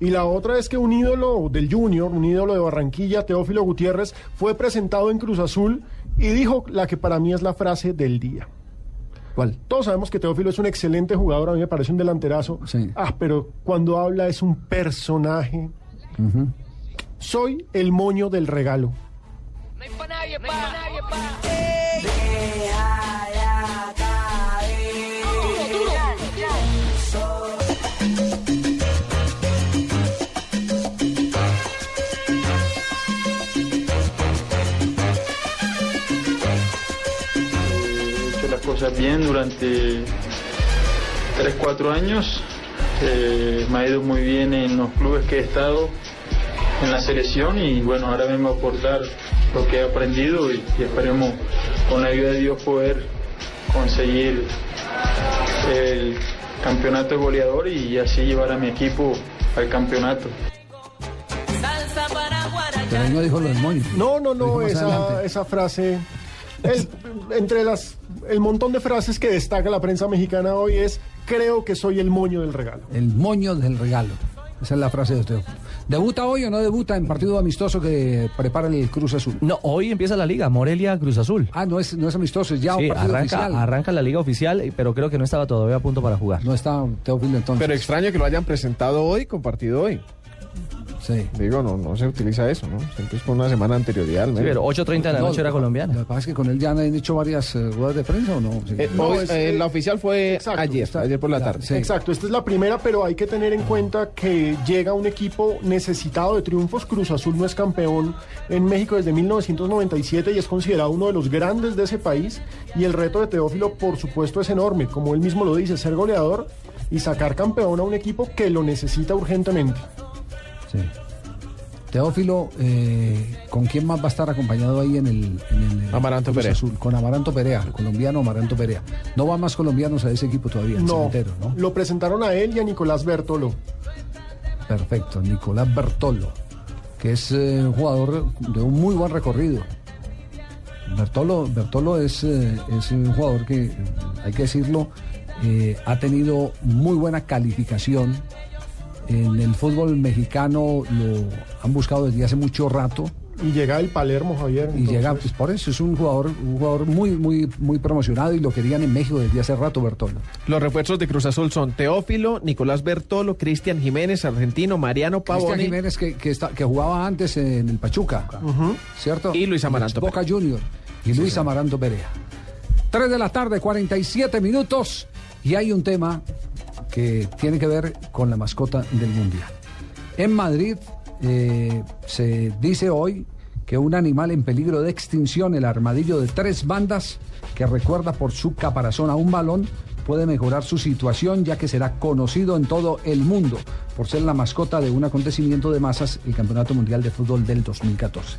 Y la otra es que un ídolo del Junior, un ídolo de Barranquilla, Teófilo Gutiérrez, fue presentado en Cruz Azul y dijo la que para mí es la frase del día. ¿Cuál? Todos sabemos que Teófilo es un excelente jugador, a mí me parece un delanterazo. Sí. Ah, pero cuando habla es un personaje. Soy el moño del regalo. No hay pa' nadie, pa. No hay pa' nadie, las cosas bien durante 3, 4 años. Eh, me ha ido muy bien en los clubes que he estado, en la selección y bueno, ahora vengo a aportar lo que he aprendido y, y esperemos con la ayuda de Dios poder conseguir el campeonato de goleador y así llevar a mi equipo al campeonato. Pero no dijo lo del moño. No, no, no, esa, esa frase. El- entre las el montón de frases que destaca la prensa mexicana hoy es creo que soy el moño del regalo. El moño del regalo. Esa es la frase de usted. ¿Debuta hoy o no debuta en partido amistoso que prepara el Cruz Azul? No, hoy empieza la liga, Morelia Cruz Azul. Ah, no es, no es amistoso, es ya Sí, partido arranca, oficial. arranca la liga oficial, pero creo que no estaba todavía a punto para jugar. No está Teófilo entonces. Pero extraño que lo hayan presentado hoy con partido hoy. Sí. Digo, no, no se utiliza eso, ¿no? Siempre es con una semana de anterioridad al Sí, menos. pero 8.30 de la No, noche era Lo colombiana. que pasa es que con él ya han hecho varias eh, ruedas de prensa o no. Sí. Eh, No, es- eh, la oficial fue Exacto, ayer, está- ayer por la ya, tarde. sí. Exacto, esta es la primera, pero hay que tener en cuenta que llega un equipo necesitado de triunfos. Cruz Azul no es campeón en México desde 1997 y es considerado uno de los grandes de ese país. Y el reto de Teófilo, por supuesto, es enorme. Como él mismo lo dice, ser goleador y sacar campeón a un equipo que lo necesita urgentemente. Sí. Teófilo, eh, ¿con quién más va a estar acompañado ahí en el, en el, Amaranto Perea. Azul? Con Amaranto Perea, el colombiano Amaranto Perea. No van más colombianos a ese equipo todavía, el No, cementero, ¿no? lo presentaron a él y a Nicolás Bertolo. Perfecto, Nicolás Bertolo, que es eh, un jugador de un muy buen recorrido. Bertolo, Bertolo es, eh, es un jugador que, hay que decirlo, eh, ha tenido muy buena calificación. En el fútbol mexicano lo han buscado desde hace mucho rato Y llega el Palermo, Javier. y llega, pues por eso es un jugador, un jugador muy, muy, muy promocionado y lo querían en México desde hace rato, Bertolo. Los refuerzos de Cruz Azul son Teófilo, Nicolás Bertolo, Cristian Jiménez, argentino, Mariano Cristian Pavone. Jiménez que, que, está- que jugaba antes en el Pachuca, ¿cierto? Y Luis Amaranto Boca Junior y Luis Amaranto Perea. 3 de la tarde, 47 minutos y hay un tema que tiene que ver con la mascota del Mundial. En Madrid eh, se dice hoy que un animal en peligro de extinción, el armadillo de tres bandas, que recuerda por su caparazón a un balón, puede mejorar su situación ya que será conocido en todo el mundo por ser la mascota de un acontecimiento de masas, el Campeonato Mundial de Fútbol del 2014.